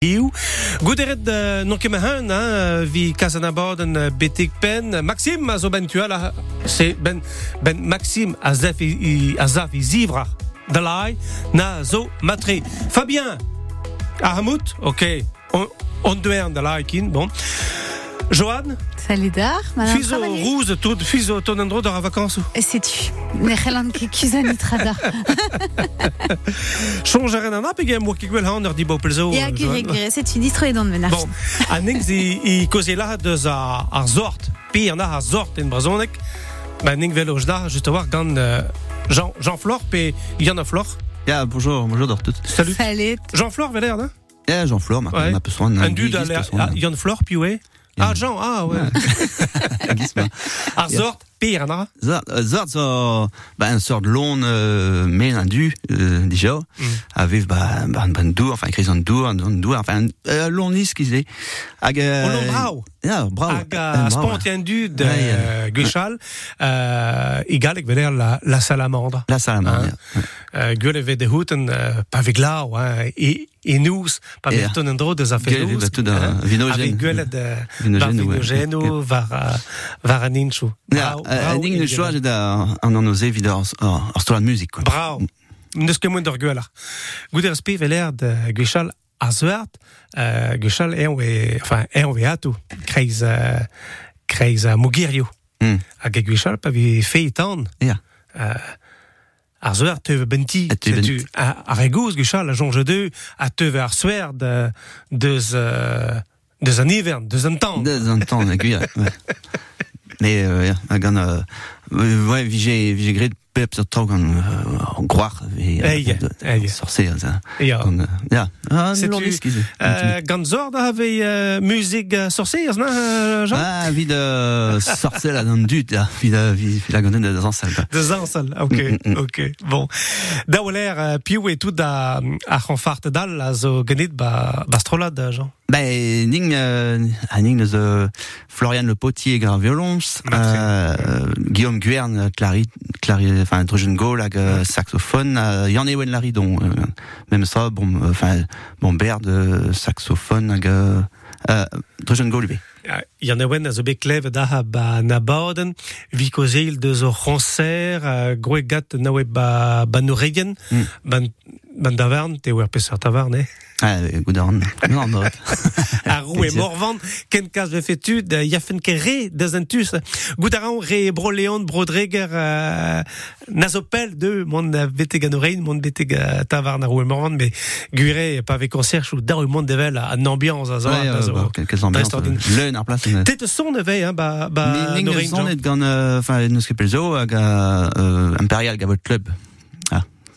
Iu. Gouderet uh, non ket ma hein, hein, vi kazanabord an uh, betek pen. Maxime a zo ben tu ala, c'est ben, ben Maxime a zef i, i, a zaf i zivra da lai na zo matre. Fabien, a hamout, ok, on, on dwer da lai kin, bon. Johan, Salut dar, madame fizo rouz tout, fizo ton endro da vacances. Et c'est-tu Ne c'hellan ket kuzan itrada. Change ren an ap egem mo ket gwell han ur di bopel zo. Et a gure gure, c'est-tu distro et don menach. Bon, a nings i, i koze la deus a, a zort, pi an a a zort en brazonek, ba ning vel oj da, just a war gant euh, Jean, Jean-Flore, pe Yann Flore. Ja, bonjour, bonjour d'or tout. Salut. Salut. Jean-Flore, veler, da? Ja, Jean-Flore, ma, Ouais. ma pesoan. Un du da le- a Yann Flore, pi oe? Ah, Jean, ah, ouais. A zort, pi an a? Zart zo, ba un sort de loan euh, du, euh, déjà, Mm. a viv ba, ba un ban dour, enfin, un dour, un dour, enfin, euh, loan is. Hag, euh, en brau. Ja, bravo. Hag a spontian du de euh, Guichal, euh, igalek veler la, la salamandre. La salamandre, Hein? Uh, Gwelle ve de houten, uh, pa ve glau, hein, e, e nous, pa ve Ja. ton en dro deus a fe Gwell nous. ve tout da vinogen. Avec gwelle de var ouais. vinogeno, var, uh, an Brau, de choix, j'ai da, an an oze vid ar, ar, ar stola de musique, quoi. Brau. Neus ket moen d'ur gwella. Gouder spe veler de gwechal a zeuart, uh, gwechal enfin, oe atou, kreiz, uh, kreiz a mugirio. Mm. Hag e gwechal pa ve fe etan. Ja. Uh, ar zeuart teuve benti. A teuve a, gwechal jonge a teuve ar deus, uh, deus an ivern, deus an tan. Deus an tan, ouais. Mais, euh, euh, euh, ouais, vije, vije gret pep sur tog an, euh, an gwar, ve, Eie, eie. sorse, ça. Ja. An, euh, ja, an Setu, loan is ki ze. Uh, gant zord a have uh, musik uh, sorciers, na, uh, Jean? Ah, vid euh, sorcel à un dut, là. Euh, vid, vid la gondine de quoi. De zansel, ok, ok. Bon. Da oler, uh, piou e tout da a c'hanfart dal a zo genit ba, ba strolad, uh, Jean. Ben, ning, euh, ning euh, Florian Le Potier gar violons, euh, Guillaume Guern, clari, clari, enfin, drogen gol, hag euh, saxophone, euh, Yann Ewen Laridon, euh, même ça, bon, euh, enfin, bon, Baird, euh, saxophone, euh, euh, drogen gol, lui. Yann Ewen a zo bet klev da ha ba na baoden, vi kozeil de zo ronser, uh, gwegat na oe ba, ba nouregen, Mm. ban, ban davarn, te oer peseurt tavarn, eh? Ah, euh, goudaran, non, non, a roue e morvan, ken kaz ve fetud, uh, ya fen ket re deus an tus. Goudaran re bro leon, bro dreger, uh, nazopel de, mon uh, beteg an orein, mon beteg uh, tavar na roue morvan, me gure pa ve concierge ou dar mon devel an ambiance a zo. Ouais, euh, zo. bah, quelques ambiances, Restaurant. euh, leun ar place, euh, Tet son eve, hein, ba, ba Mais ning son et gant, euh, enfin, neus ket pelzo, hag a, euh, Imperial gavot club.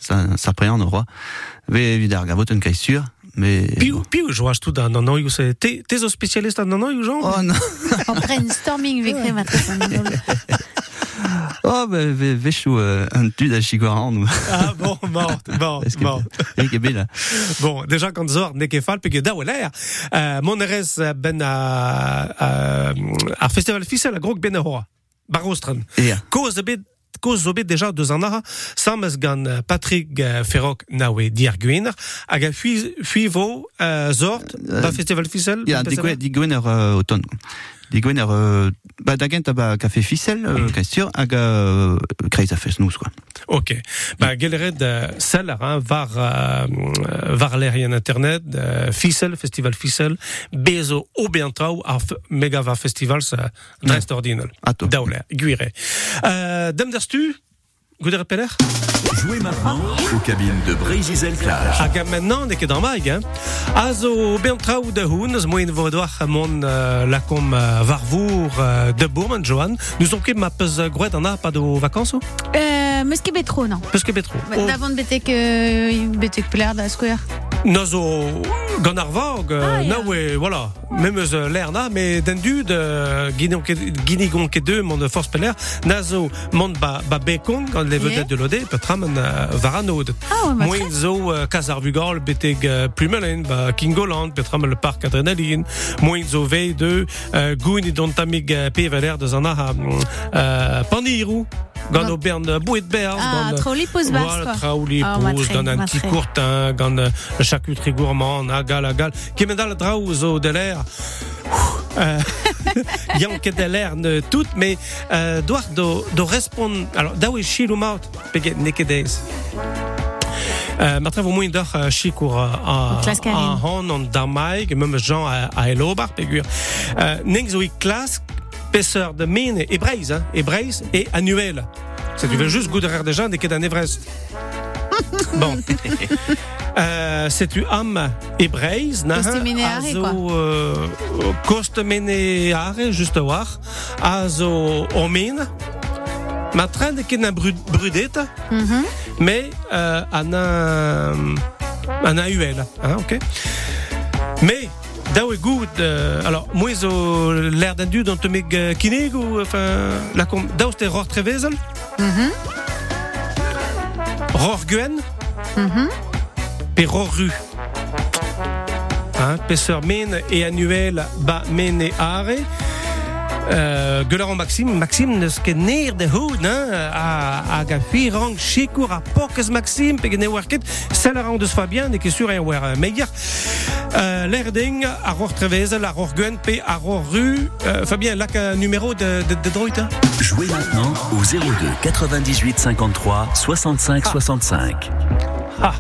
Roi. Ve vidar gavot un kai sûr, mais... Piou, piou, joaz tout an anoiou, se, te, te zo spécialiste an anoiou, Jean? Oh non, En brainstorming an idol. oh, ve, vechou, euh, un tu da chigoran. Ah, bon, mort, mort, Est-ce que, mort. que belle. Bon, déjà quand zor ne ket fal pege da weler, euh, mon erez euh, ben a, a, ar festival fissel a grog ben a hoa. Barostran. Et, ah, Koz a bet koz zo bet deja deus an ara, samez gant euh, Patrick euh, Ferrok nawe dier gwiner, hag a euh, zort, Euh, ba festival ya, automne. Digwen ar, euh, ba, da gent a ba café ficelle, euh, kai sûr, hag euh, kreiz a fes nous, quoi. Ok. Ba geleret euh, seller, hein, var, euh, var l'air en internet, euh, fissel, festival fissel, bezo o bentrau ar mega va festival sa drest ordinal. Ato. Daoler, guire. Euh, Dem derstu, gouder peler Jouez maintenant aux cabines de Brésil Plage. Hag maintenant, ne ket an maig, hein. A zo bentrau de houn, eus moen euh, lakom euh, varvour euh, de Bourman, Johan. Nous on ket ma peus euh, grouet an apad o vakanzo Euh, meus ket betro, non Peus ket betro. Davant betek, euh, betek peler da square. Na zo gant vag, euh, Ah, na ya. oe, voilà, même euh, l'air na, mais den dud, euh, ginigon ket, deux, mon force peler, na zo mont ba, ba bekon, gant le vedet de lode, petram an euh, varanod. Ah, ouais, ma Moin zo euh, kazar vugol, beteg euh, plumelen, ba Kingoland, petram le parc adrenaline, moin zo vei de, euh, goun idon tamig euh, peveler de zan ar, euh, panirou, Gant o bern bouet berz. Ah, traouli pous bas, Voilà, quoi. traouli pouce, matre, gant courtin, euh, le charcuterie gourmand, a gal, a gal. Kemet al draoù zo de l'air. Euh, Yann ket de l'air ne tout, mais euh, doar do, do respond... Alors, daou e chilou maut, peget nekedez. Euh, Matre vo moin d'or uh, chikour uh, Karin. a hon an darmaig, même Jean a elobar pegur. Euh, zo de mine e breiz, hein, e breiz e annuel. C'est tu veux juste goûter de gens de ket an Everest. bon. Euh, c'est tu am e breiz, na Koste mene a are, zo, quoi. euh, juste war, a zo o mine, ma train de Mhm. mais euh, hein, ok. Mais daou e gout, euh, alors moi zo l'air d'un du dans te meg euh, kinig ou enfin la com daou c'était ror trevezel, Mhm. ror guen, Mhm. pe ror ru. Hein, pesseur men et annuel ba men et are. Euh, Gularon Maxime, Maxime neus ket neer de houd, hein, a, a ga firang chikour a pokez Maxime, pe gene war ket, sel a rang deus Fabien, ne ket sur en war euh, meier. Euh, L'erding, a ror trevezel, a ror gwen, pe a ror ru. Euh, Fabien, là, un numéro de, de, de droit, hein Jouez maintenant au 02 98 53 65 65. Ah,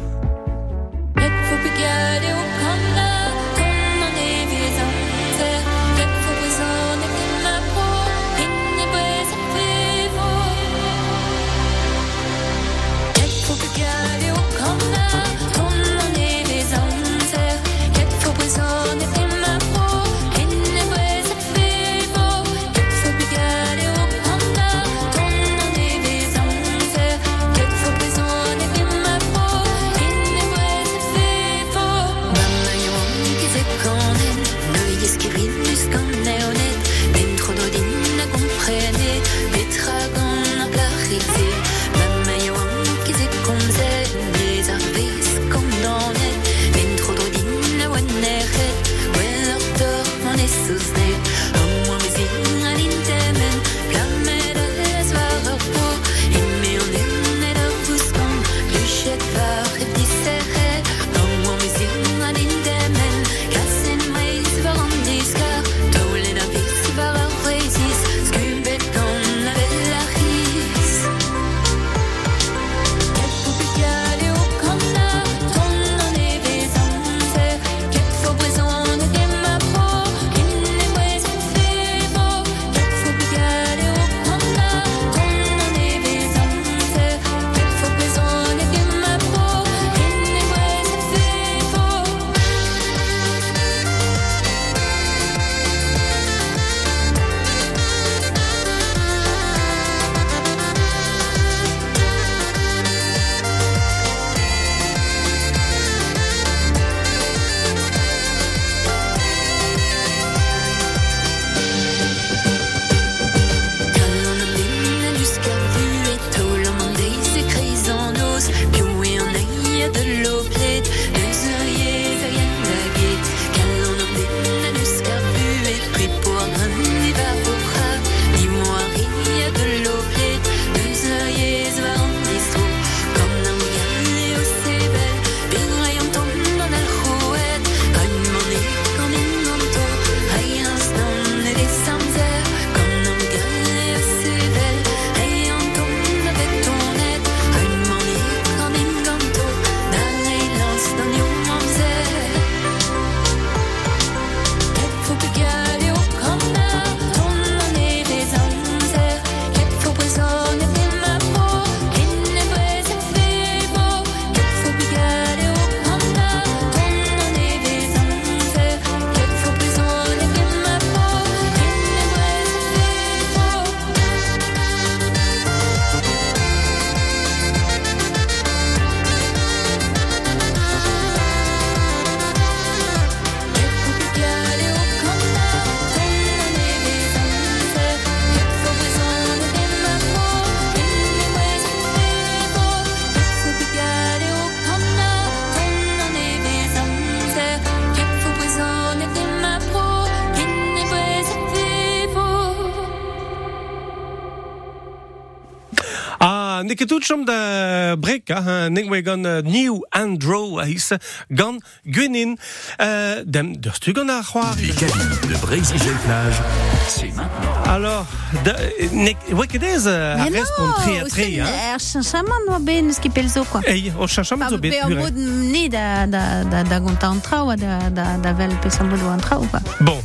nek ket tout chom da brek, ha, nek we gant uh, New Andro a his gant gwenin. Euh, dem, d'ur stu gant a c'hoar. Les cabines de Brésil-Plage, c'est maintenant. Alors, da, nek, we kedez uh, a respond tre a hein. er chanchaman oa ben eus ket pelzo, quoi. Ei, o chacham Pa zo bet, pe gure. mod ne da, da, da, da gonta an trao, a da, da, da vel pe sa mod oa an trao, quoi. Bon.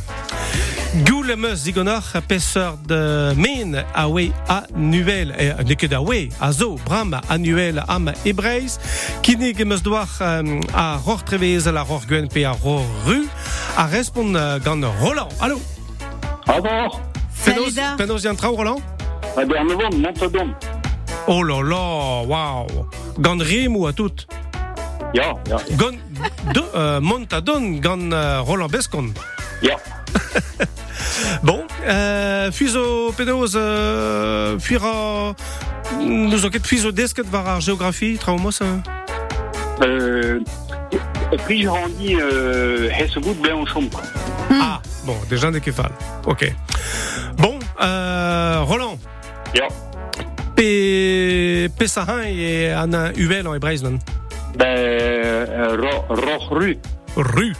Goul em eus digonor a peseur de men a we annuel, e, ne ket a we, a zo, bram annuel am ebreiz, kinig em eus doar a ror a ror gwen pe a ror ru, a respond uh, gant Roland. Allo, Ah bon penaos, Salut da. penaos yan trao Roland? Eh novembre, Montauban. Oh là là, waouh Gant rimou a tout. Ja, ja. Gant de, uh, montadon gant Roland Bescon. ja. Bon, euh, fuizo penaos euh, fuira... Nous o ket fuizo desket var ar geografi, traumos euh? Puis j'ai rendu euh, Hessegout bien en chambre. quoi? Ah, bon, déjà des kefal. Ok. Bon, euh, Roland, Ja. pe, pe sahan e an un uel en non? Ben, euh, Ro- Rochru. Ru.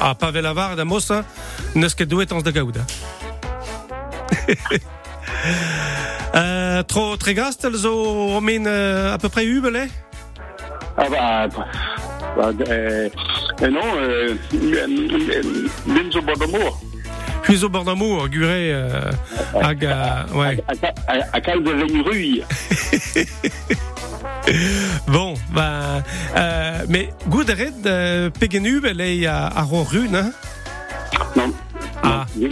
A pavel avar da mosa, neus ket douet ans da gaouda. euh, tro tre gastel zo euh, à peu près ubel, eh Ah bah, bah euh, euh, non, euh, même au bord d'amour. Fuizo bord d'amour, gure euh, euh, ouais. À, à, à cause de l'ennruille. Bon, ben, euh, mais goud red euh, pegen ubel a, a ro run, hein? Non. Ah. Euh,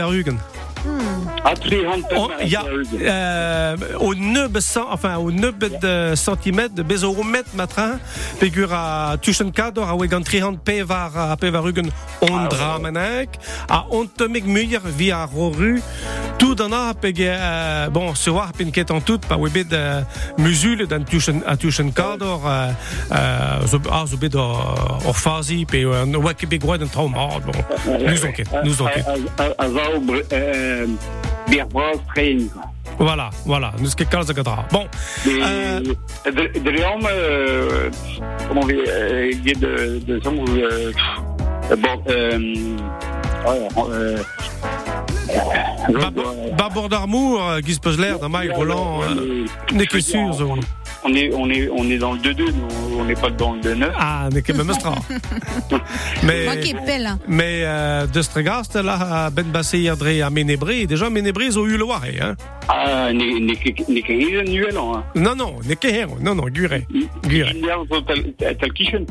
a rugen. Hand. On- Il y a euh, au 900, enfin au 9 de centimètres de bezo o met matrin, pegur a tuchen kador a wegan trihand pevar a pevar rugen on dramenek, a on temig muier via roru, tout d'an a peg euh, bon, se war pen ket an tout, pa webet euh, musul dan tuchen a tuchen kador, euh, euh, zo, ah, zo bet or, fazi, pe euh, wak ebeg gwad an traum, ah, bon, nous enquête, nous enquête. Train. Voilà, voilà, nous ket kalz a gadra. Bon, Euh, Léon, euh, comment dit, euh, de, de son, euh, euh, bon, euh, euh, euh, Babord d'armour, euh, Guy Mike Roland, euh, n'est que sûr. On est, on est, on est dans le 2-2, nous, on n'est pas dans le 2-9. Ah, n'est que même stra. mais, Moi ket pel, hein. mais, euh, de Stregast, là, Ben Bassé, Yardré, à Ménébré, déjà, Ménébré, ils ont eu le waré, hein. Ah, heel nuel, hein. Non, non, n'est que héros, non, non, Guré. Guré. Tel kitchen,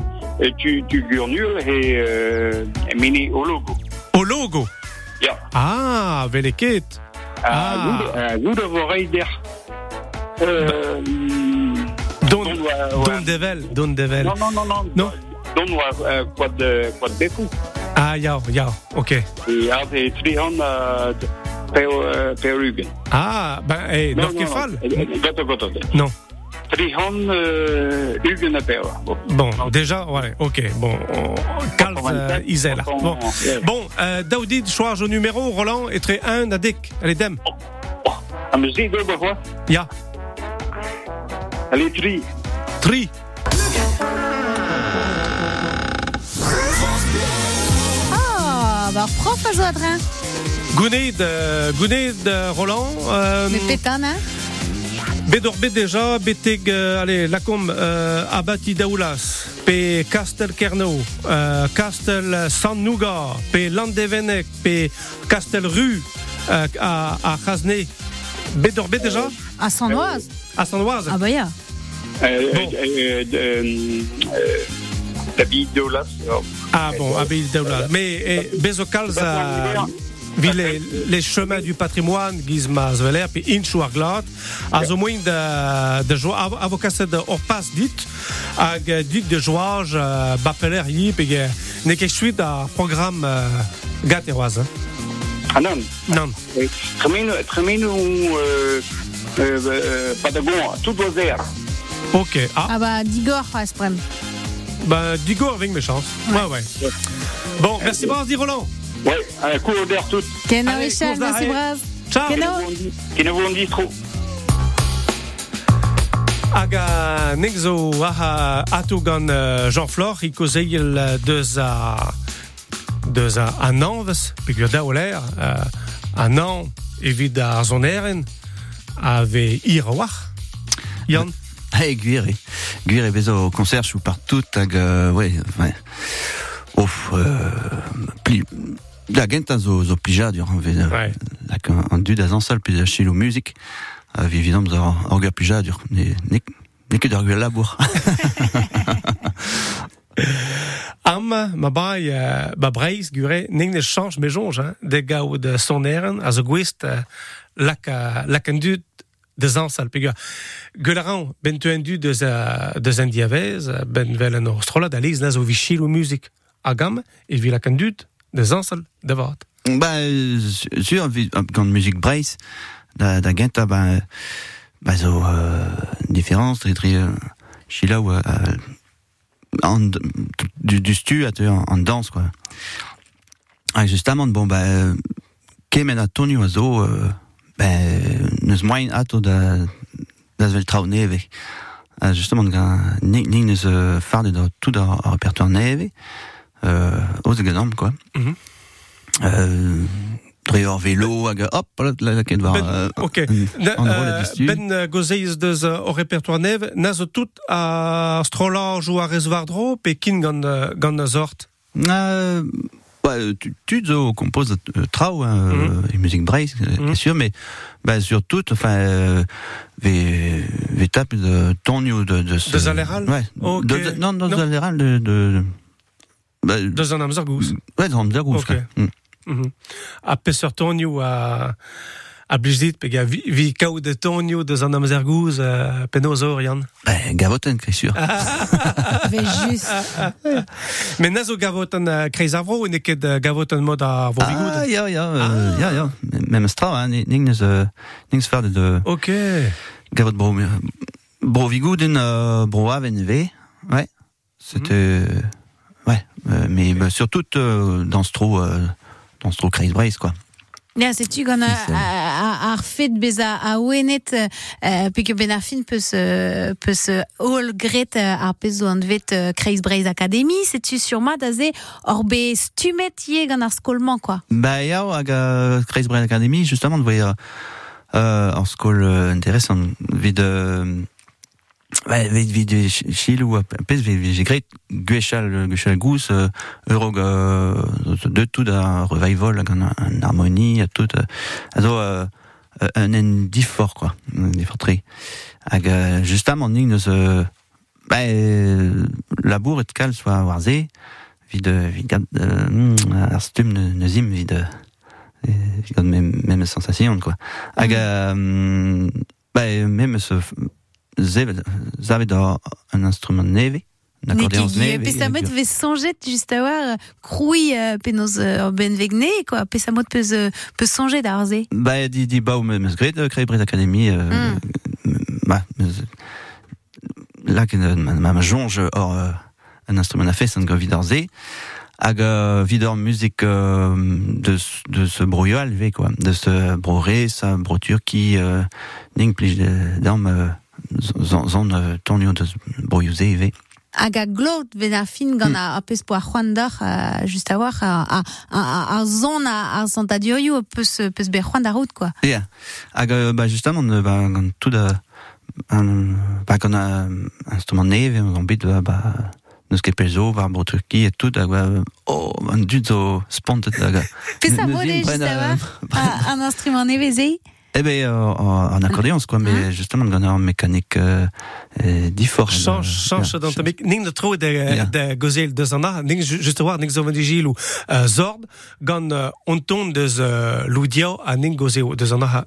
tu, tu gurnul et, euh, mini au logo. Au logo? Ja. Ah, Veleket. Ah. Ah, goed, goed oreille der. Euh, Don, ouais, ouais. Don Devel, Don. Non, non, non, non. Non? Don var eh, quad, beku. Ah, ja, ja, ok. Et ja, det är 300 per, eh, per ryggen. Ah, ben, eh, Non, nog non, fall. non. Gott. Non. 300 ryggen per. Bon. Déjà, ouais, ok, bon, on calme euh, Isel. Bon, bon euh, Daoudid, choix au numéro, Roland, et très 1, Nadik, allez, dem. Ah, mais deux fois. Ja, Allez, tri. Ah, bah prof a zo adren. Gouned, euh, Gouned, euh, Roland, euh, Me petan, hein? Bedor bet déjà, beteg, euh, allez, lacom, euh, abati daoulas, pe Castel Kerno, euh, Castel San Nougat, pe Landevenec, pe Castel Rue, à, à bet déjà, A Sanoise. à Sanoise. Ah bah ya. Euh, euh, euh, David. Ah bon, Abel Daoulas. Mais eh, Bezocals a vi les, les chemins du patrimoine, Gizma Zveler, puis Inchou Arglat, a zo moin de, de joie, avocat de Orpas dit, euh, dit de euh, bapeler yi, puis ne ket suite a programme gateroise. Hein. Ah non. Non. Tremeno, tremeno, euh, euh, Patagon, tout être. Ok. Ah, Ah bah Digor a sprem. ben, Digo avec mes chances. Ouais, ouais. Bon, merci beaucoup, dit Roland. Ouais, un coup d'air tout. Ken Allez, Richard, course merci d'arrêt. Braz. Ciao ne vous en dit trop. Hag a nek zo aha atou gant euh, Jean-Flor i kozeil deus a deus a an anvez pe gur daou l'air euh, an an evit ar zoneren a ve ir a war Yann Hey, gwir. Gwir e bezo concert chou partout hag, euh, ouais, ouais. Ouf, euh, pli, da zo, zo plija dur, hein, vez, Ouais. lak an, an dud a zansal pe da chilo music, a vi vidam zo ar gur plija dur, ne, ne, ne ket ar gwir labour. Am ma bai euh, ba breiz gure ne hein, de de soneren a zo gwist lak a lak an dud de zansal pe gur Gularan ben tu en du deus a deus an diavez euh, ben vel an ostrola da liz na zo vi chilo music agam e vi lak an dud de vat ba, euh, sur, gant music brace, da, da genta, ba, ba zo, euh, différence, tri, euh, chila ou, euh, en, du, du stu, en, en danse, quoi. Ah, justement, bon, bah, euh, kemen a tonu a zo, euh, ben, neus moain ato da, da zvel trao neve. Ah, justement, ga, nik, nik neus euh, farde da tout ar repertoire neve, euh, e ganom, quoi. Mhm. Euh, dre hor vélo, hag, hop, la, ket war, Ben, euh, ok. euh, ben euh, gozeiz deus euh, o repertoire nev na zo tout a strolage ou a rezvar dro pe kin gant euh, gant zort Euh, ouais, tu, tu zo compose euh, trao, hein, euh, et musique brace, euh, Mhm. bien sûr, mais bah, surtout, enfin, euh, ve, ve tape de tonio de, de ce... De Ouais. Non, de Non. De, de, bah, ouais, de Ramzagous, Ok. Mm. Mhm. A peseurt tonio a a blij dit pe vi, vi kaout de tonio deus an amzer gous euh, penozor Yann Bah, gavoten, c'est sûr. Ve juste. Mais na zo gavot an uh, kreiz avro ne ket uh, gavot an mod a vo Ah, vigoud ja, ja, euh, ja, ja. Même stra, hein, ning neus, euh, ning faire de, de Ok gavot bro, bro vigouden, euh, bro aven ve, ouais. C'était, ouais, euh, mais bah, surtout euh, dans ce trou, euh, dans ce trou Crazy Brace, quoi. Ja, setu gant Fils, euh. Ar fet bez a, oenet euh, pe que ben ar fin peus euh, peus euh, all gret euh, ar peus zo an vet euh, Kreis Breiz Academy, setu sur ma da ze or be stumet ie gant ar skolman, quoi? Bah, ja, hag a Crazy Brace Academy, justement, de voyer, euh, en skol euh, intéressant, vid, euh, ouais, vid, vid, chilou, a pez, vid, vid, gret, gwechal, gwechal gous, euh, euro, euh, de tout da revival, hag an, harmonie, a tout, euh, also, euh, euh, un en diffort, quoi, un diffort tri. Hag, euh, ning neus, euh, bah, euh, labour et kal soa war ze, vid, euh, vid, gad, euh, mm, ar stum ne- neus im vid, euh, euh, vid gant même, même sensation, quoi. Hag, euh, bah, même ce, zevet, zavet un instrument neve, un Ne accordéon ket neve. pe samot ve sonjet just a war kroui euh, penoz euh, ben vegne, quoi. Pe samot peus, euh, peus sonjet ar ze. Bah, di, di baou me meus gret, euh, Craig Bret Academy, euh, Mm. bah, meus- là, que euh, ma, ma jonge euh, un instrument à fest, un go vidor ze, hag euh, vidor musique euh, de, de ce brouillot alvé, quoi, de ce broré, sa bro turki, euh, ning plij d'arm, euh, zon, zon euh, tonio de brouillot ze. Hag a glot ben ar fin gant a, a peus c'hoandar euh, just a war a, a, a, a zon a, a Santa Diorio peus, peus ber c'hoand ar route, quoi. Yeah. Hag, euh, bah, justement, euh, bah, gant tout a, un, bah, gant a instrument neve, gant bah, bah, neus ket bro turki, et tout, hag, bah, oh, an dud zo spontet, hag, Peus a vole just a euh, war an instrument neveze. Eh ben, euh, en accordéon, quoi, mais justement, gant ar mécanique, euh, euh, diffort. change change yeah, dans ta ning de tro de de gozel de zana ning ning digil ou euh, zord. Euh, on ton de ning gozeo de zana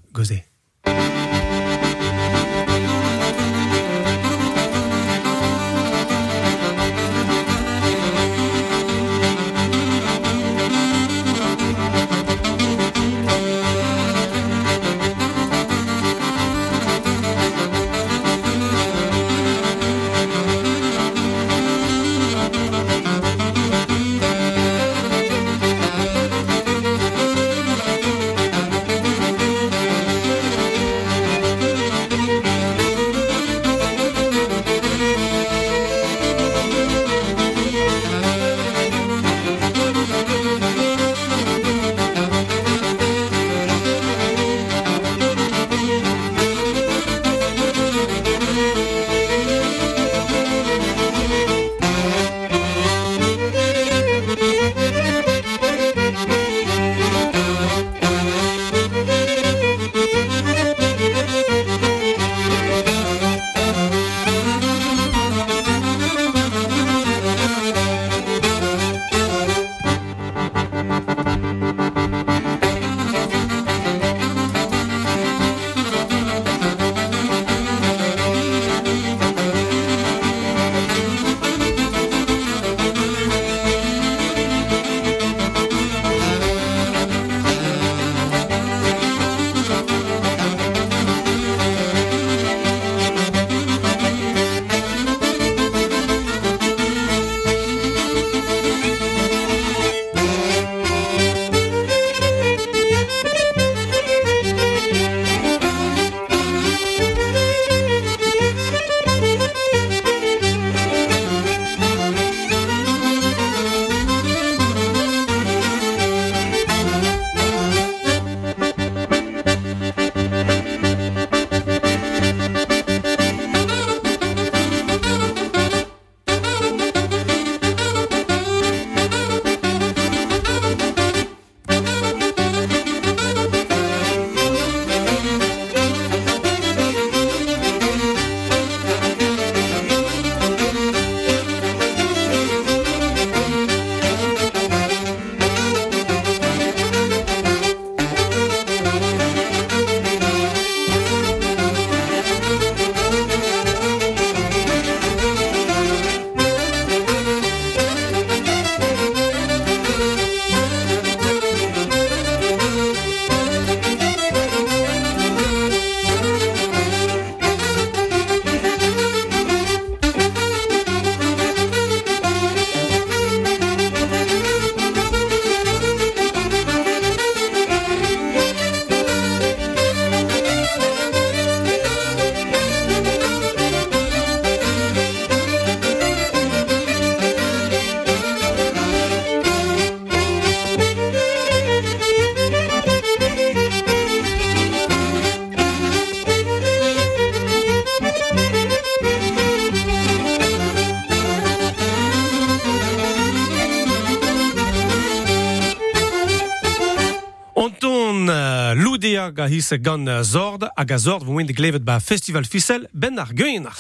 goze Diag a hisse gant euh, Zord, hag a Zord de glevet ba Festival Fissel ben ar geuenach.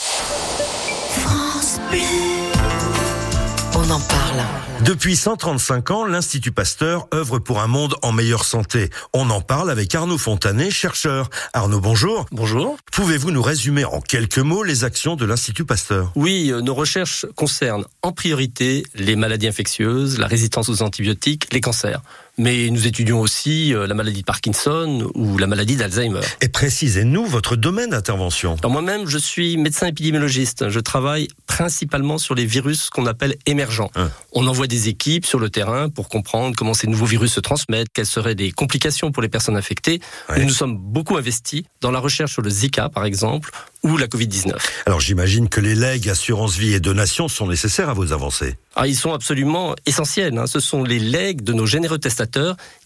France Bleu. On en parle. Depuis 135 ans, l'Institut Pasteur œuvre pour un monde en meilleure santé. On en parle avec Arnaud Fontanet, chercheur. Arnaud, bonjour. Bonjour. Pouvez-vous nous résumer en quelques mots les actions de l'Institut Pasteur? Oui, euh, nos recherches concernent en priorité les maladies infectieuses, la résistance aux antibiotiques, les cancers. Mais nous étudions aussi euh, la maladie de Parkinson ou la maladie d'Alzheimer. Et précisez-nous votre domaine d'intervention. Moi-même, je suis médecin épidémiologiste. Je travaille principalement sur les virus qu'on appelle émergents. Hein. On envoie des équipes sur le terrain pour comprendre comment ces nouveaux virus se transmettent, quelles seraient des complications pour les personnes infectées. Ouais. Nous nous sommes beaucoup investis dans la recherche sur le Zika, par exemple, ou la Covid-19. Alors j'imagine que les legs, assurance vie et donations sont nécessaires à vos avancées. Ah, ils sont absolument essentiels. hein. Ce sont les legs de nos généreux testateurs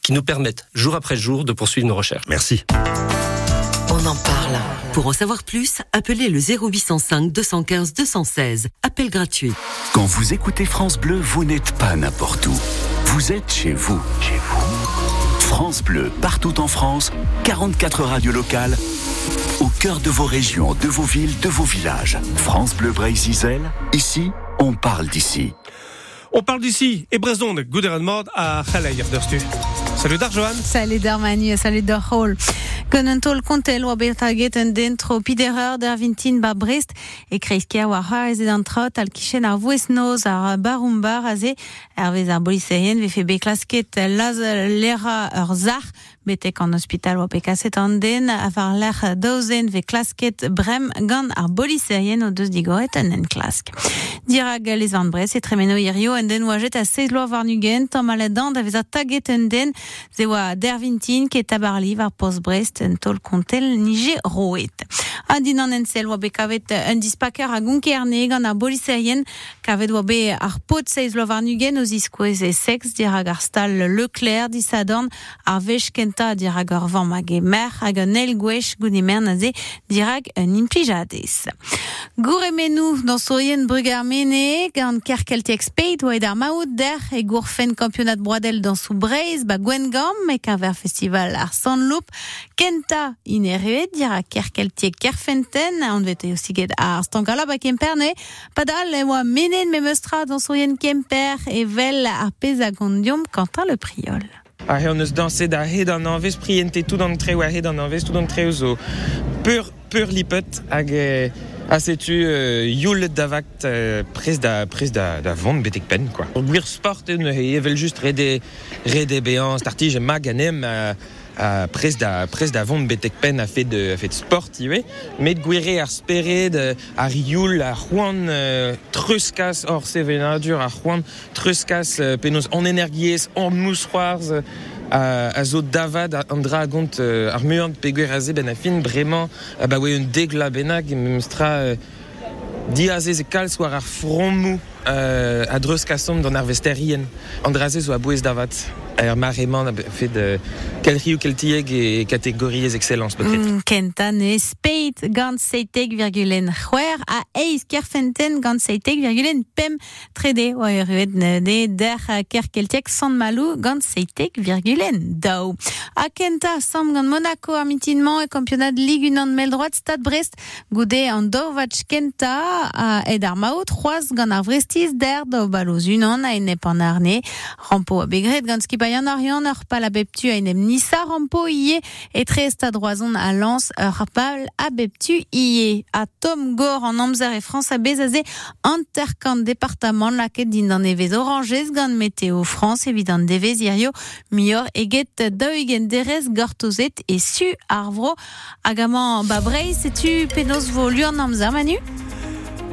qui nous permettent, jour après jour, de poursuivre nos recherches. Merci. On en parle. Pour en savoir plus, appelez le 0805 215 216. Appel gratuit. Quand vous écoutez France Bleu, vous n'êtes pas n'importe où. Vous êtes chez vous. Chez vous. France Bleu, partout en France, 44 radios locales, au cœur de vos régions, de vos villes, de vos villages. France Bleu Brésil, ici, on parle d'ici. On parle d'ici, e brezon de Gouderen Mord a Chaleier d'Erstu. Salut d'ar, Johan. Salut der Manu, salut der Hall. Können tol kontel wa betaget en dentro piderer der vintin ba Brest e kreisker war ha ez an trot al kichen ar voes noz ar barumbar a ze er vez ar boliserien ve fe beklasket laz lera ur zar betek an hospital wa pekaset an den a var l'er daozen ve klasket brem gant ar boliserien o deus digoret an en klask. Dirag les an Brest e tremeno irio en den wajet a seiz loa var nugen tam aladan da vez a taget en den ze oa dervintin ket tabarli var post Brest en tol kontel nije roet. A din an ensel oa be kavet un dispaker a gonkerne gant ar boliserien kavet ar pot seiz loa var nugen o sex dirag ar stal Leclerc disadorn ar vech kenta dirag ar van mag e mer hag el gwech goun e mer naze dirag un implijadez. Gour emenou dans sourien brugar mene gant kerkeltiek speit oa ar maout der e gour fen kampionat broadel dans sou Breiz ba gam me kaver festival ar Sanloup kenta in eruet dira kerkeltiek kerfenten an vet eo siget ar stankala ba kemperne padal dans kemper e vel ar pez a gondiom kantin le priol. On eus anvez priente tout an tout zo pur, pur hag e, a setu euh, youl davakt euh, prez da prez da, da vont betek pen quoi. Gwir sport en he evel just rede rede bean startij e mag anem a, prez da pen a fet de, a fet sport iwe met gwire ar spered ar youl c'hoant euh, truskas or sevenadur ar c'hoant truskas euh, penaos an energiez an mousroars euh, a, a zo davad a- an dra gont euh, ar peguer a ze ben a fin bremañ a ba oe un degla bennak memstra euh, diazez e kalz war euh, a dreus kasom d'an davat ar marement a fet de kelri ou keltieg e kategoriez excellence peut-être. Mm, kenta ne speit gant virgulen c'hwer a eiz kerfenten gant virgulen pem trede oa eruet der a kerkeltiek san malou gant virgulen dao. A kenta sam gant Monaco ar mitinman e kampionat Ligue Unan Meldroit Stade Brest goude an dovatch kenta a ed ar maout c'hoaz gant ar vrestiz der do baloz unan a enep an arne rampo a begret gant skipaillan ar yan ur pal a beptu a enem nisa rampo ie e tre stad roazon a lans ur a beptu ie a tom gor an amzer e France a bezaze interkant departement laket din dan evez orangez gant Meteo France evit an devez irio mior eget daouigen derez gortozet e su arvro. Agaman ba brei setu penos vo luan amzer manu?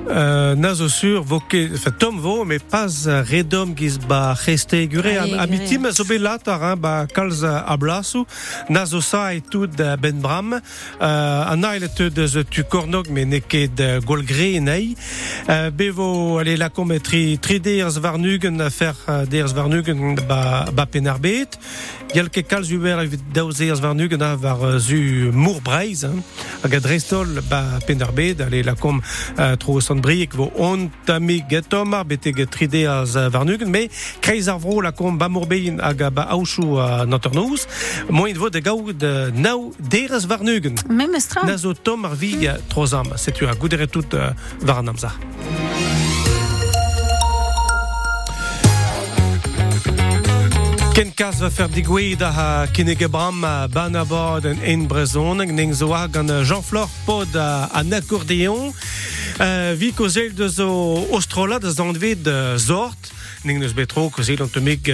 Euh, nazo sur voke, enfin, tom vo, mais pas redom giz ba reste gure Allez, a, a gure. mitim a zo bet latar, hein, ba kalz a blasu, nazo sa e tout ben bram, euh, an aile te deus tu kornog, mais ne ket golgre nei, euh, bevo, allez, la kom tri, deers varnugen fer euh, deers varnugen ba, ba penarbet, Yal ket kalz uber evit var euh, zu mour breiz, hein, hag a drestol ba penarbet, allez, la kom euh, tro son an briek vo on tami getomar betek tride az uh, varnugen, me kreiz ar vro la kom ba morbein hag a ba aousou a noternous, moin vo de gao de nao derez varnugen. Même estra. Na zo tom ar vig trozam, setu a goudere tout uh, Ken kas va faire digouid a Kinegebram a Banabod en en brezon ning zo hag an Jean-Flore pod a, an accordéon uh, vi kozel de zo ostrola de zandve de zort. Ning neus betro kozel an temig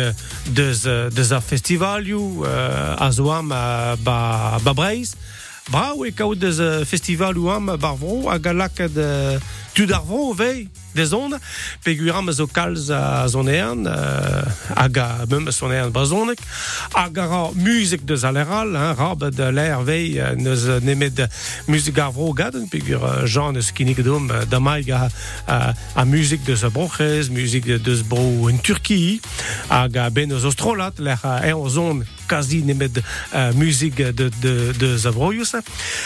deus, deus a festivalioù uh, a zo am uh, ba, ba breiz Brau e kaout deus festival ou am bar vro hag a lakad uh, tud ar vro vei de zon peguram zo kalz a zon ean uh, hag a mem son ean bazonek hag a ra muzik deus aleral hein, rab de l'air vei uh, neus nemet muzik ar vro gaden pegur uh, Jean eus kinig dom da maig a, a, a muzik deus a brochez muzik deus bro en Turki hag a ben eus ostrolat l'air a en zon quasi nemet uh, muzik de, de, de Zavroius.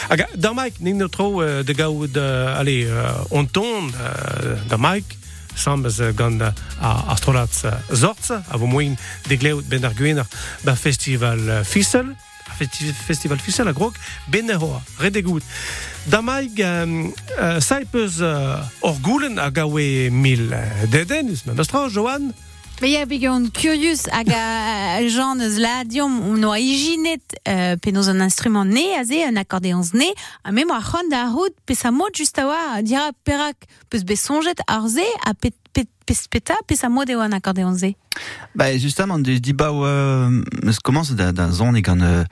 Hag da maik, ning no tro de gao de, allez, on ton, uh, da maik, sambes uh, gant uh, a astrolat uh, zortz, a vo moin de ben ar festival Fissel, Festi- festival Fissel a grog, ben e hoa, redegout. Da maik, um, uh, saipez uh, orgoulen a gawe mil deden, eus Johan, Me ya big on curious a eus ladiom ou no a ijinet euh, pe noz an instrument ne a ze un accordéons ne a mem a c'hant da roud pe sa mod just a dira perak a pe, pe, pe speta pe sa mod eo an accordéons. Bah, justement, du di ba euh, meus commence da, da zon e gant, euh,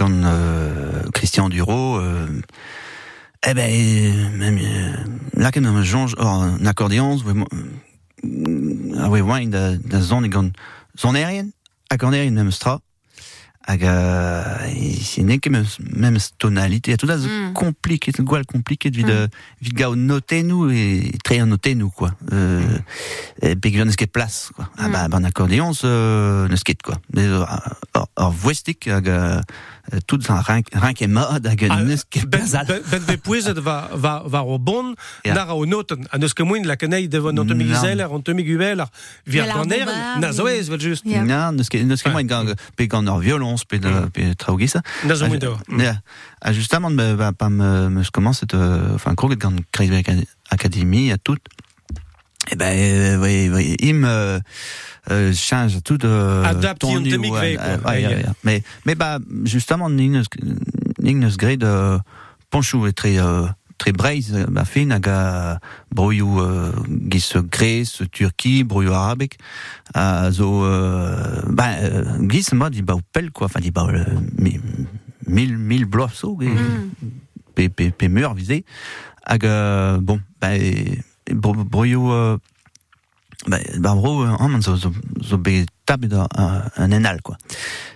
euh, Christian Duro, euh, eh ben, euh, même, euh, là, quand même, un accordéon, ah oui, ouais, da, da zon e gant, zon erien, accordéon même stra, hag, euh, c'est n'est que même, même tonalité, tout ça, Mm. compliqué, c'est gwal compliqué, vid, mm. vid gao et très noter nous, quoi. Euh, neus ket place quoi. Ah Mm. bah euh, neus ket quoi. Euh, or, or voestik hag tout un rank rank et mode hag Ah, neus ket ben, place. ben, ben pouezet va, va, va o bon, Ja. nar a o noten, a neus ket moin la kenei devon an temig Non. izeler, an temig uveler, vir Vel na just. Ja. Neus ket moin gant pe gant or violons pe de pe traougisa. Na zo moin do. Ja. Justement me va pas me me commence cette euh, enfin kroget Kreisberg tout. Eh ben euh, oui, oui, im euh, euh, change tout de Adapte ton an temig niveau, ve, euh, ouais, Ouais, ouais, ouais. ouais. mais mais bah justement Nignes Nignes grade euh, Ponchou est très euh, très braise bah fin aga broyou euh, gis grèce turquie broyou arabique euh, zo euh, bah euh, gis moi dit bah pel quoi enfin dit bah euh, mi- mille mille blossos Mm. pe pe pe mur visé hag euh, bon bah broyou euh, bah, bah bro euh, man zo zo zo be tab euh, un enal quoi.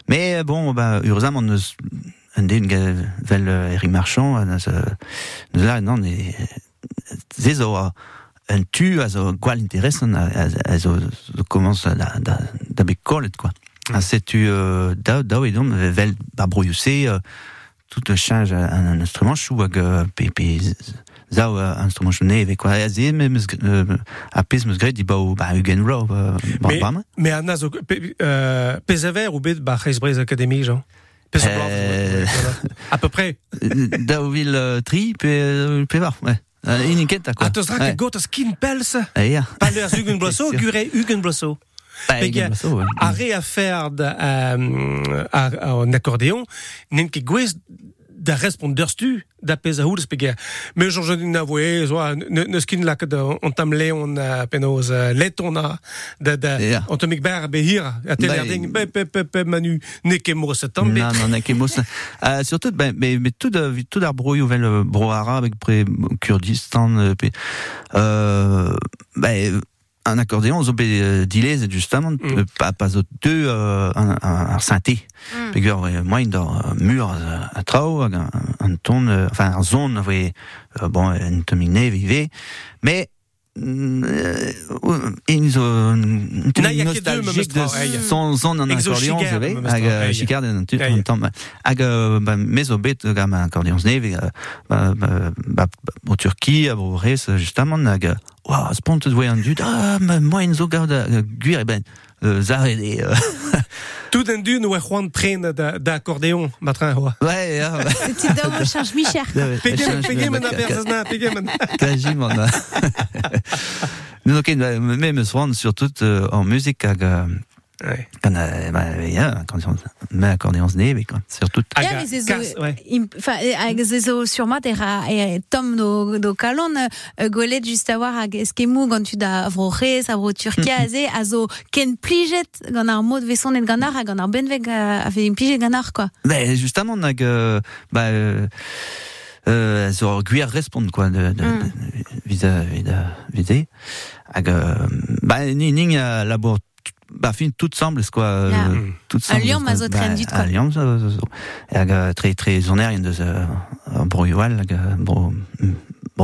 Mais euh, bon bah heureusement on eus un den vel euh, Eric Marchand euh, neus, là non ne ze zo un tu a zo gwal intéressant a, a, a zo, zo commence da da da be collet quoi. A setu euh, da da et donc vel ba broyoussé euh, tout change un, un instrument chou hag pe pe zao euh, instrument chou neve quoi ba ba Mais, ba ma mais a na zo, pe, pesever ou bet ba Academy, Jean Euh, À peu près. euh, tri pe pe ouais. Quoi. A teus rak e got a skin pels, Eh, ja. pa leurs Hugen gure Hugen Peg, ouais. a re a fer de, euh, a, a, an accordéon, nen ket gwez da respondeur stu da pez a houlz peg me voe lak de on tam leon uh, leton a da da on tomik ber be a ding pe pe pe manu ne Non, non, emos. Euh, surtout, ben, mais, mais tout, tout d'arbrouille ouvel bro arabe, près Kurdistan, euh, pe- euh, ben, un accordéon, zo be euh, dilez, justement, mm. pas, pas au deux, euh, un, un, un synthé. Mm. Pegur, ouais, moi, dans euh, mur, euh, un trao, hag un, un ton, euh, enfin, un zone, euh, bon, un tominé, vivé. Mais, in zo me nostalgique de son son chigar, zeve me mestra, hag tu Eia. tam hag euh, ba mezo bet gam accordion neve ba ba ba au Turquie a bo res justement hag wa spont de voyan du ah ma moi in zo gard guir e ben euh, zare de euh, Tout oa c'hoant pren da, da accordéon, matrin oa. ouais ah, bah, mi cher. an an. Quasiment. Nous, ok, même souvent, surtout euh, en musique, euh, quand, euh, bah, ja, mais accordion neve, quoi. Surtout. Ja, ez kas, ezo, ouais. enfin, ez ezo sur mat era e, tom do, do kalon euh, gwelet just a war hag eskemou gant tu da vrochez, a vro Turkia ze a zo ken plijet gant ar mod veson et gant ar hag gant ar benveg a, a fe im plijet gant ar quoi. Ben, justement, euh, bah, euh, euh, sur guir répondre, quoi, de, de, Mm. de vis à vis à vis hag, euh, bah, ni, ni, euh, labor, fin, tout semble, quoi, euh, Ja. tout A Lyon, ma zo tren dut, quoi. Et hag, euh, très, très zonérien de, euh, broyoual, hag, euh, bro,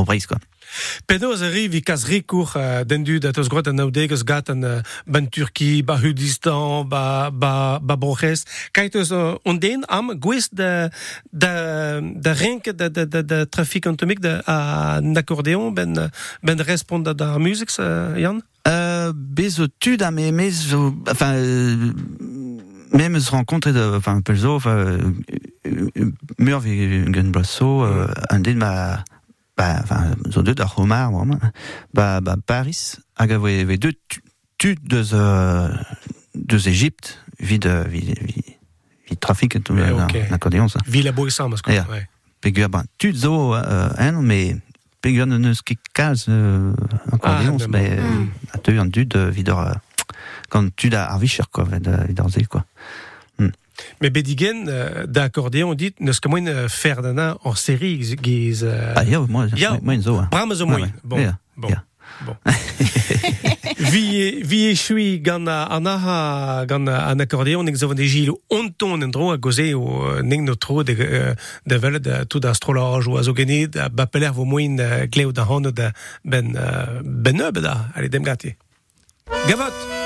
brise, quoi. Penaos a rivi kaz rikour uh, den dud at eus grot an uh, ban Turki, ba Hudistan, ba, ba, ba Broches. Kait eus uh, on den am gwez de, de, de renke de, de, de, de trafik antomik ben, ben respond da, da Jan? Euh, bezo tud a me enfin, euh, même se rencontrer enfin, un peu zo, enfin, euh, euh, euh, un ma, bah, enfin, zo deux da Romar, vraiment, bah, bah, Paris, hag ave ve deux tu- tud deus, euh, deus Égypte, vid, vid, vid, vid trafic et tout, Ouais, ok. un accordéon, ça. Villa Boissam, parce que, Ja. ouais. Pegur, ben, tud zo, euh, hein, mais, pegur ne neus ket kaz, euh, Ah, mais, euh, a teu an dud, vid, euh, quand a ar vicher, quoi, vid, vid ar quoi. Mais bedigen, uh, da accordéon dit, neus kemoin uh, fer dana en série giz... Uh, Ah, ya, moi, Ya. moi, moi, zo, hein. Bram zo Ouais, moin. ouais. Bon, Ja, bon, ja. bon. vi chui gant anaha gant an accordéon nek zo van de gil onton en dro a goze o euh, nek no tro de euh, de vel de tout d'astrologe ou a zo genet a bapeler vo moin gleo da hano da ben ben da ale dem gati. Gavot!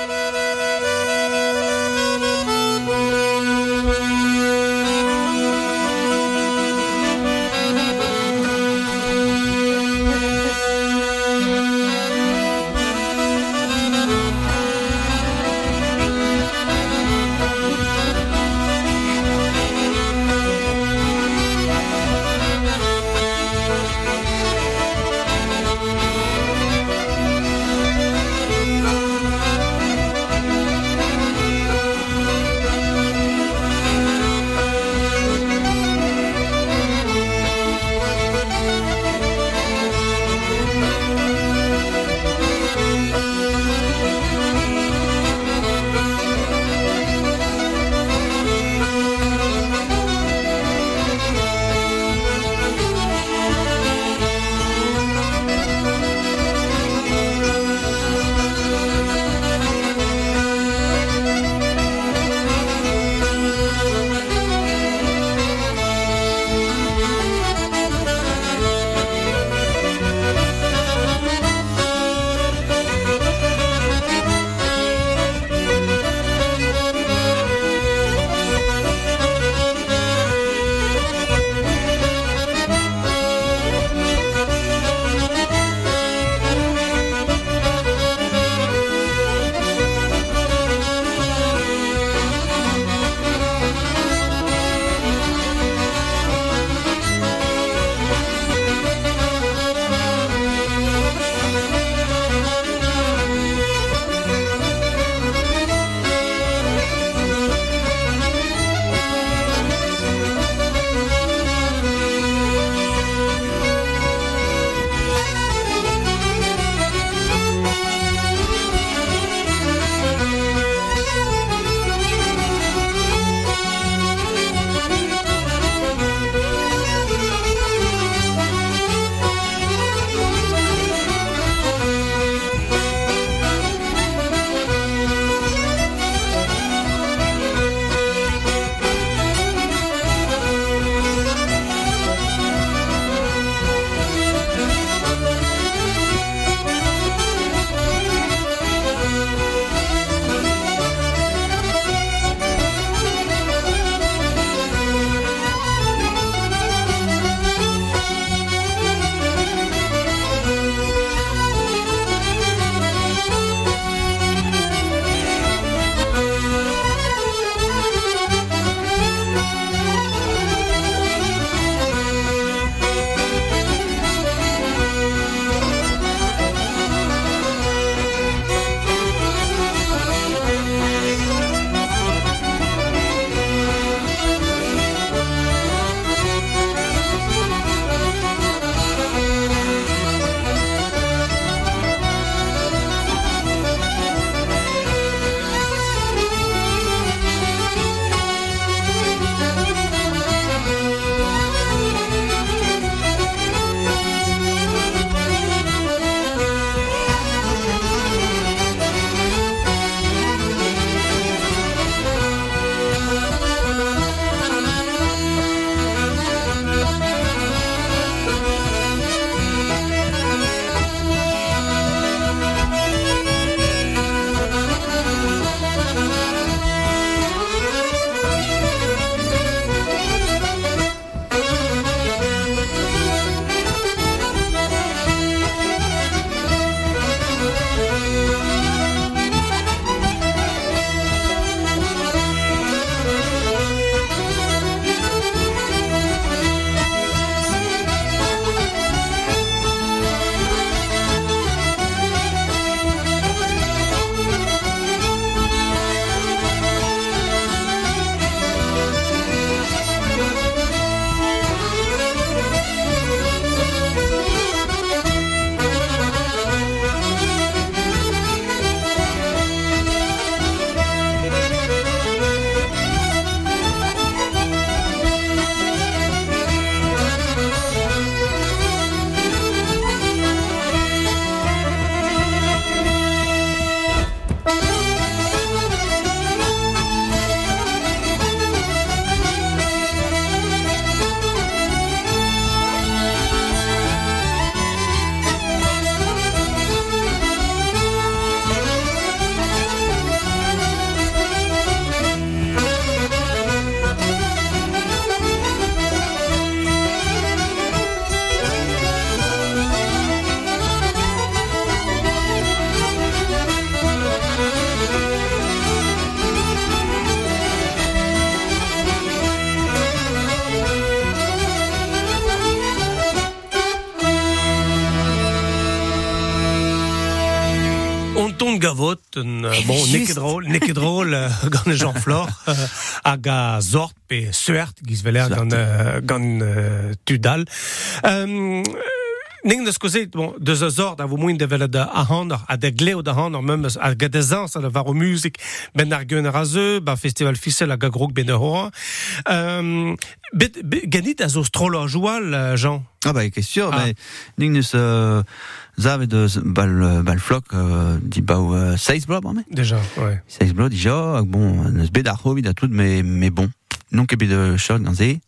bon, neket drôl, neket drôl gant Jean-Flor hag a zort pe suert giz veler gant, gant tudal. Um, Ning deus kozet, bon, deus a zord a vo moin velet a hanner, a de gleo da hanner, mem a gadezans a da varo musik, ben ar gön a zeu, ba festival fissel a gagrog ben ur hora. Euh, bet, bet, ganit a zo strolor joual, euh, Jean? Ah bah, qu'est sûr, Ah. mais ning neus euh, zavet de bal, bal floc, euh, di bau euh, seiz ouais. seiz hag bon, neus bet ar a tout, mais, mais bon. Non ket bet de chod gant ze,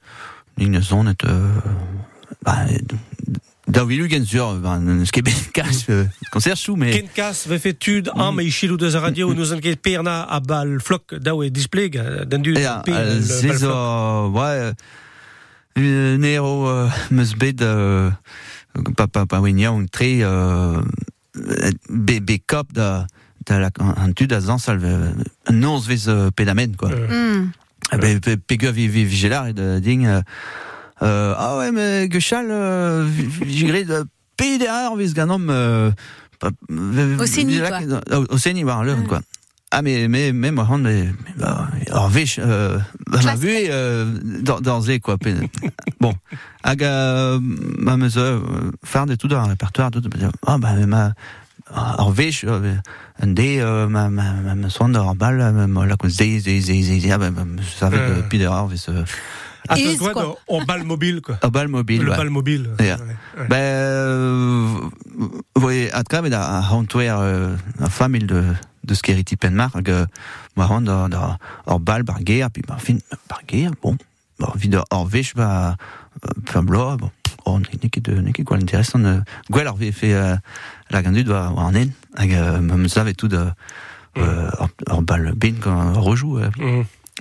ning neus on et, euh, bah, da vilu gen sur, bah, neus ket kas, concert chou, mais... Ken kas ve fet tud am e chilou deus a radio nous an ket perna a bal flok daou e display den du Ja, pe, euh, zo, flok. ouais, euh, nero euh, meus bet euh, pa pa pa wenia un tre euh, be be kop da da la an tud a zansal euh, un nonz vez euh, pedamen quoi. Pe pe euh, jigre de pe derrière vez ganom euh, pa- ve- Au Séni, là, quoi. au- Au Séni, voir l'heure, quoi. Ah, mais, mais, mais, moi, on est, bah, alors, vich, euh, bah, m'a Classe. vu, euh, dans, dans Z, quoi. Bon. Aga, ma meuse, euh, faire de tout dans le répertoire, tout, ah, bah, ma, alors, vich, euh, un dé, euh, ma, ma, ma, ma sonde, en balle, euh, ma, la cause, zé, zé, ah, bah, je savais Euh. Euh, Ah, is, doit quoi. au bal mobile quoi. au bal mobile, Le ouais. bal mobile. Ouais. Ben, euh, vous voyez, à travers la hantwer, euh, la famille de, de Skeriti Penmark, que, moi, on da, da, hors bal, bar guerre, puis, fin, bar guerre, bon, bon, vide, vich, bah, blo, bon, oh, n'est que de, n'est que quoi intéressant, euh, gwell, fait, euh, la gandu doit, en en, hag, euh, me savait tout de, euh, hors, hors bal, bin, quand on rejoue,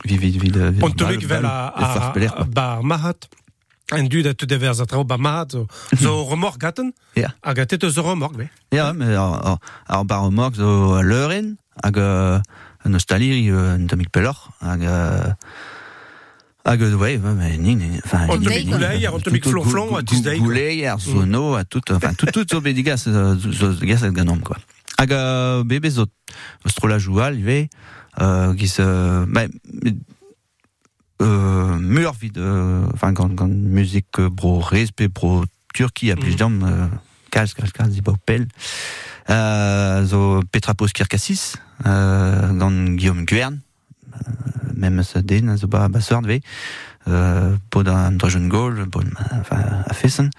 euh, Mm. te vek vel a, a, a, bar mahat. En du dat tu devers a trao bar mahat zo, zo remork gaten. Ja. A tet eus ur remork, be. Ja, ar, ar bar morg zo a leuren, hag euh, un ostaliri euh, un tamik pelor, hag euh, hag euh, ouais, mais ni, ni, enfin... On ni- gouleil, on flonflon, ar sono, à tout, enfin, tout, tout zo bedigas, euh, zo gas et ganom, quoi. Hag euh, bebe zo, joual, euh, gis, euh, bah, euh, euh, enfin, gant, gant musique bro respect bro Turquie, a plus Mhm. d'hommes, kaz, kaz, kaz, di bau pel. Euh, zo Petrapos Kirkassis, euh, gant Guillaume Guern, euh, même ce den, zo ba, ba euh, pod an gol, pod, enfin, a fessen,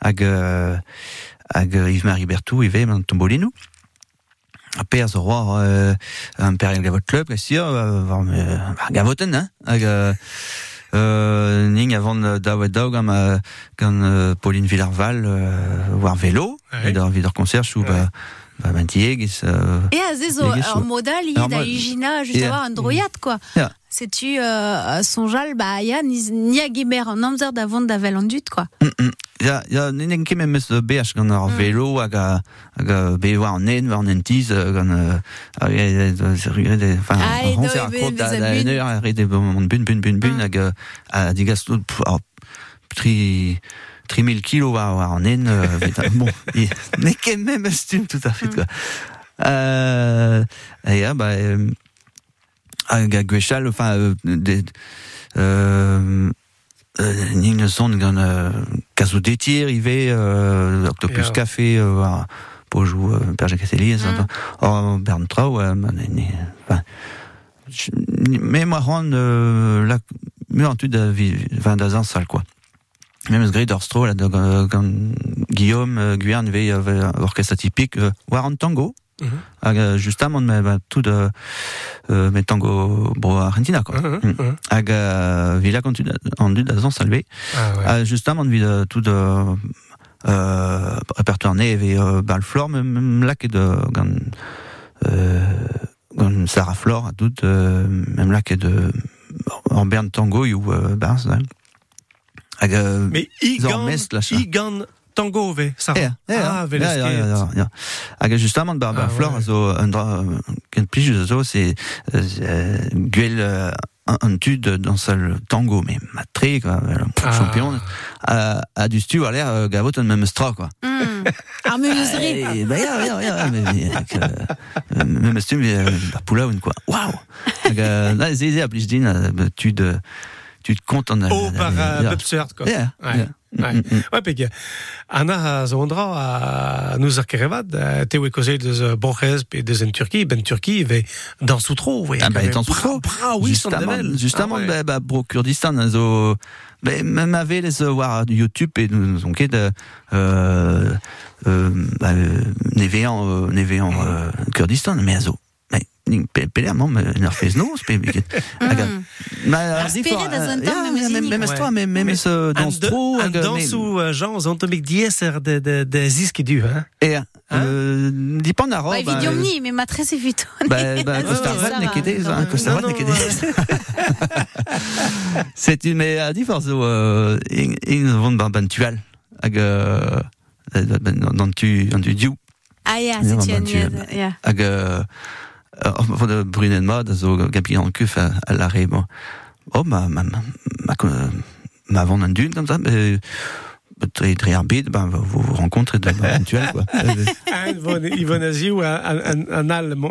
hag, euh, hag Yves-Marie Bertou, ive, tombolino. Per zo roi, euh, un per gavot club, gassia, euh, var, euh, gavoten, hein, euh, euh, ning avant daouet daou euh, euh, Pauline Villarval, euh, war vélo, et dans videur concert, chou, Ouais. bah, bah, ben, tieg, euh, Et à Zezo, Les gars, alors so- modal, il Alors, da moi- Igina, juste Yeah. avoir un droyat, quoi. C'est-tu, euh, son jal, bah, ya, ni, ni a gimer en amzer en dut, quoi. Ja, ja, nen ket memes euh, beach gant ar Mm. vélo hag a, hag a be war an en, war an euh, gant, euh, euh, de- enfin, Ah, et an no, ser e a bet krop da, vez a da bun. en eur, a red e bon bun, bun, bun, bun, Mm. hag euh, a digas tout, pff, ar, tri, tri mil kilo war, war an en, euh, euh, bon, e, memes tum tout à fait, Mm. quoi. Euh, et ja, bah, a gwechal, enfin, euh, de, euh, euh, euh, euh, Octopus Ja. Café euh, war po jou euh, Mm. or Bern Trau euh, man, ne, enfin, je- mais moi ran euh, la en tout da vi enfin da zan sal quoi même ce d'Orstro là de Guillaume euh, Guyane ve euh, orchestre typique euh, war en tango. Hag, euh, justement mais bah, tout de euh, mais tango bro Argentina quoi Mm. hag euh, villa quand tu en du da zan salvé Ah, ouais. ah, justement, vid euh, tout de euh, répertoire neve et euh, même, même là que de gant, euh, gant Sarah Flor, à tout, euh, même là que de en Berne Tango, ou euh, Bars. Hag, Mais igan tango, ve, ça. Ja. Ah, ja, ja, ja, ja, ja. Hag justement, bar, bar Ah, Flor, ouais. zo, un dra, ken zo, c'est, euh, Guel, euh, un, un tud dans le tango, mais matré, quoi, le Ah. champion, a, a du stu, a l'air, euh, gavot, un même stra, quoi. Mm. Ar meuzri. Eh, bah, ja, ja, ja, mais, mais, avec, euh, même stu, mais, euh, bah, quoi. Waouh! Hag, euh, là, a blij din, euh, tu de, tu te comptes en, Oh, par uh, Bubsert, quoi. Yeah, Ouais. yeah. Ouais. Ouais, pek, Anna a zo andra a nous ar kerevad, euh, te oe kozel deus euh, Borhez pe deus en Turki, ben Turki ve dans Soutro, oui. Ah, bah, dans Soutro. Bra, oui, justement, justement, Ah, bah, bah, bro Kurdistan, hein, zo, bah, même avait les euh, voir YouTube et nous ont de, euh, euh, bah, euh, névéant, euh, névéant, euh, Kurdistan, mais zo, mais, ning pe- peler, mom, euh, n'ar fez nous, pe, hag, ma, Ar ar speret difor, da euh, zan tamm ja, memes même- inik. même Ouais. toi, même, même Mais ce, dans trou, an dansou euh, Jean zantomik dieser de, de, de ziske du, hein. euh, dipend Ba rob, bah, ni, mais ma. Bah, bah, hein, n'est que non, des. C'est une, mais à euh, in, tual, hag, euh, ben, dans tu, dans tu diou, Ah Ja, c'est bah, hag, euh, van de brunen ma, da zo gapi en kuf à, l'arrêt, bon. Oh, ma, ma, ma, ma, un dune, comme ça, mais, très, très arbitre, ben, vous vous rencontrez de la tual, quoi. Euh, von Ivonaziou, an, an, an al mon,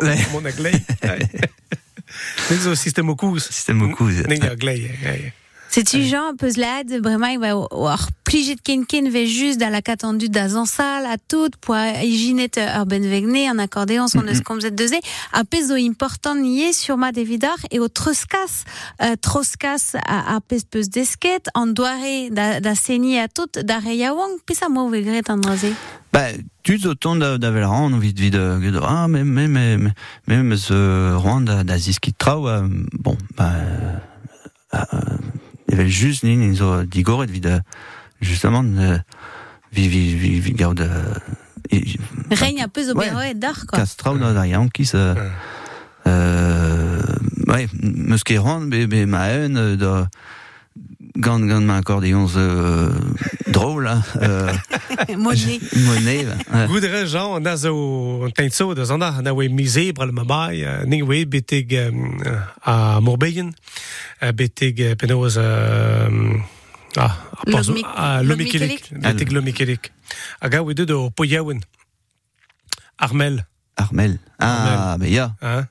system o kouz. Système au coup, Nek aglei, ouais. C'est-tu genre zlad, vraiment, va avoir pliget ve juste dans la catendue da zansal, à tout, pour urban vegne, en accordéon, son eus comme z deuze, a peso important nié sur ma devidar, et au troskas, euh, troskas a, a pes peus desket, en doare da, da seni à tout, da reyawang, pis a mo ve gret an draze. Bah, tu autant d'Avelran, on vit vite de, ah, mais, mais, mais, mais, ce Rwanda d'Aziz qui trau, euh, bon, bah, euh, euh, il y avait juste, ni, ni, so, d'Igor, et de, vide, justement, de, vi, vi, vi, vi, gaud, de, i- Règne un peu au Ouais. béroé d'ar, quoi. Castrau, da, da, Yankee, se, euh, ouais, mais, mais, euh, de, gant, gant, ma accordéon, euh, drôle, hein, euh, Monnaie. monnaie, ouais. Goudre Jean, na zo teintso da zanda, na we misébre le mamai, euh, ning we betig euh, à Morbeyen, euh, betig euh, penoz euh, ah, a a Lomikelik, betig Lomikelik. Aga we de do Poyawen. Armel, Armel. Ah, mais ya. hein.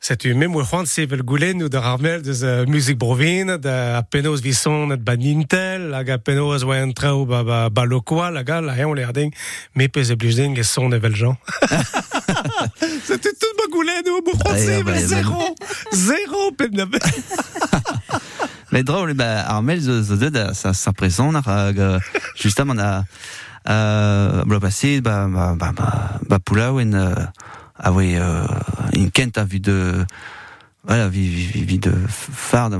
C'est tu même Juan Sevel Goulen ou de Armel de uh, musique brovine, de a penos vison de banintel, aga penos wa entra ou ba ba ba lokwa, laga la on les ding, mais pes obliging et son de Jean. C'était tout ma Goulen ou Juan Ouais, Sevel bah, zéro, zéro pen Mais drôle, bah, Armel, de, da, sa, sa présent, hag, euh, justement, on a, euh, blo passé, bah, bah, bah, bah, bah, poula, ouen, euh, ah oui, euh, une kent a vu de, voilà, vi, vi, vi, vi de phare,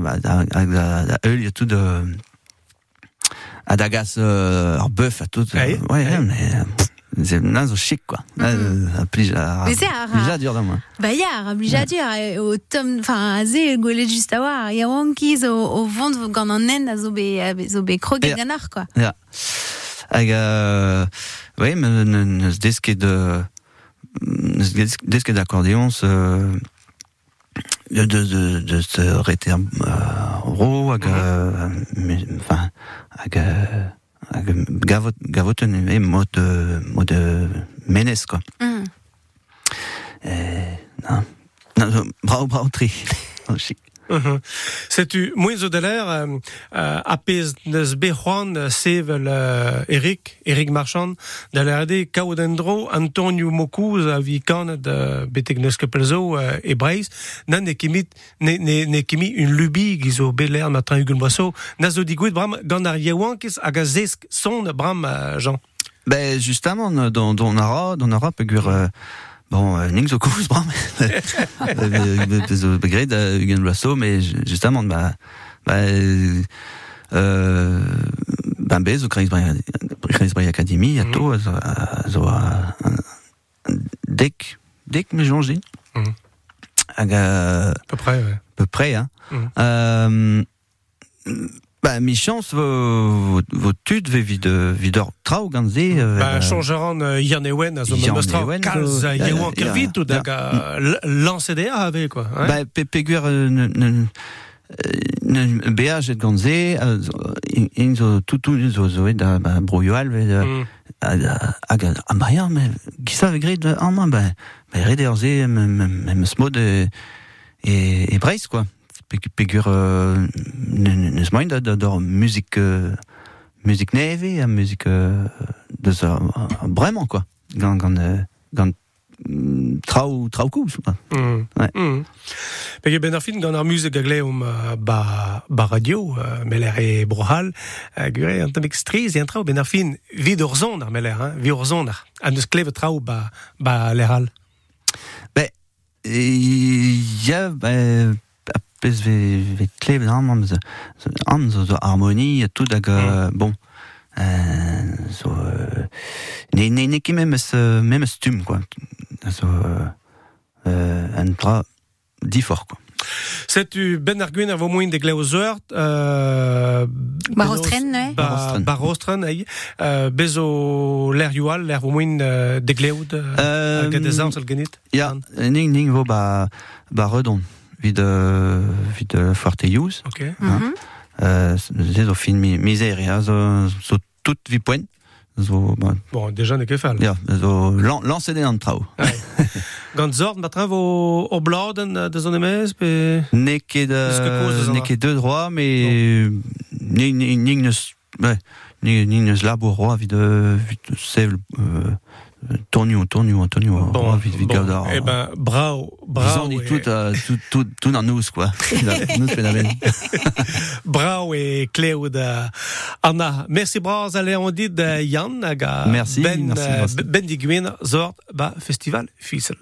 y a tout de, à dagas, euh, bœuf, à tout, euh, Ouais, ouais, ouais. mais, euh, c'est nazo chic, quoi. Euh, plus, à, Mais c'est un- plus à dur, dans moi. Bah, ya, rabli jadur, au tom, enfin, azé, juste à voir, ya wankiz au, au vent, gant an en, a a zo be kroget Ja. ganar, quoi. Euh, oui, mais se desket de, desket d'accordéon, se, de, de, de, de se réter, euh, ro, hag, enfin, hag, hag, gavot, gavoten, de menes, quoi. Mm. Tri. C'est tu moins de l'air euh, euh, apes de be Juan Sevel euh, Eric Eric Marchand de l'RD Kaudendro Antonio Mokuz a vikan de betig Pelzo euh, et Brace nan ne kimit ne ne ne kimi une lubie gizo beler ma train Hugo Boisseau nazo digouit bram gant ar yewankis hag a zesk son bram Jean. Ben justement, dans dans Nara, dans Nara, euh, bon, euh, ning zo kouz bram, zo begred euh, mais ju- justement, bah, bah, euh, euh, ben bez zo a to, zo, a- zo, a- un- dek, dek me jonge. Hag, euh, peu près ouais. peu près, hein. Mhm. Euh, Bah, mi chance, vo, vo tud ve vid, vid ur trao ganze. euh, Ba, euh, changeran euh, Yann Ewen a zo meustra Ewen, kalz a yeouan kervit ou yeah, dag a lancedea ave, quoi. Ba, pe, peguer bea jet ganze, in, zo toutou zo zo e ba, ve, euh, Mm. hag, hag, ya, mais, gisa ve gret, ah, man, bah, bah, red ur ze, me smod e breiz, quoi. Pe- Peguer, euh, ne, ne, ne smoin da, da, musique, euh, musique neve, a musique, euh, de ça, vraiment, quoi. Gant, gant, euh, gant, mm, trao kous, quoi. Mm. Ouais. Mm. Pege ben ar fin gant ar musik a gleum euh, ba, ba radio, euh, meler e brohal, a gure an tamek striz e an trao ben ar fin vid ur zon ar meler, hein, vid ur zon ar, an eus klevet trao ba, ba leral. Et ja, bah, ve klev an, am, zo, zo, an, zo harmonie, tout, hag, euh, bon, euh, zo, euh, ne, ne, ne ket même eus, euh, même eus tum, quoi. Zo, euh, euh, un tra difort, quoi. Setu ben ar gwen vo moin de gleo zeurt, euh, Ba benos- rostren, ne? Ba Ba, rostren. ba rostren, ei. Euh, bezo l'air yual, l'air vo moin de gleoud, euh, Euh, hag de zañs al genit. Ja, ning, ning vo ba, ba redon, vid, euh, vid euh, forte use, Ok. Mhm. euh, ze zo fin mi, misère, ja, zo, zo tout poen, zo, ba, Bon, déjà ne ket fall. ja, zo, lan, lance den an trao. Gant zord, ma trav o, bladen euh, de zon emez, pe... Ne ket, euh, ne ket deux droits, mais ni ni ni neus ouais, ni ni neus labour roi vid euh, vid sevel euh, roi vid vid gaudar. Eh ben, brao, brao, Disons, e, tout euh, tout tout tout dans nous quoi. nous fait la veine. brao e kleoud euh, Anna. Merci braz ale an dit euh, Yann Merci, ben, merci, euh, merci. ben digwen zord ba festival Fiesel.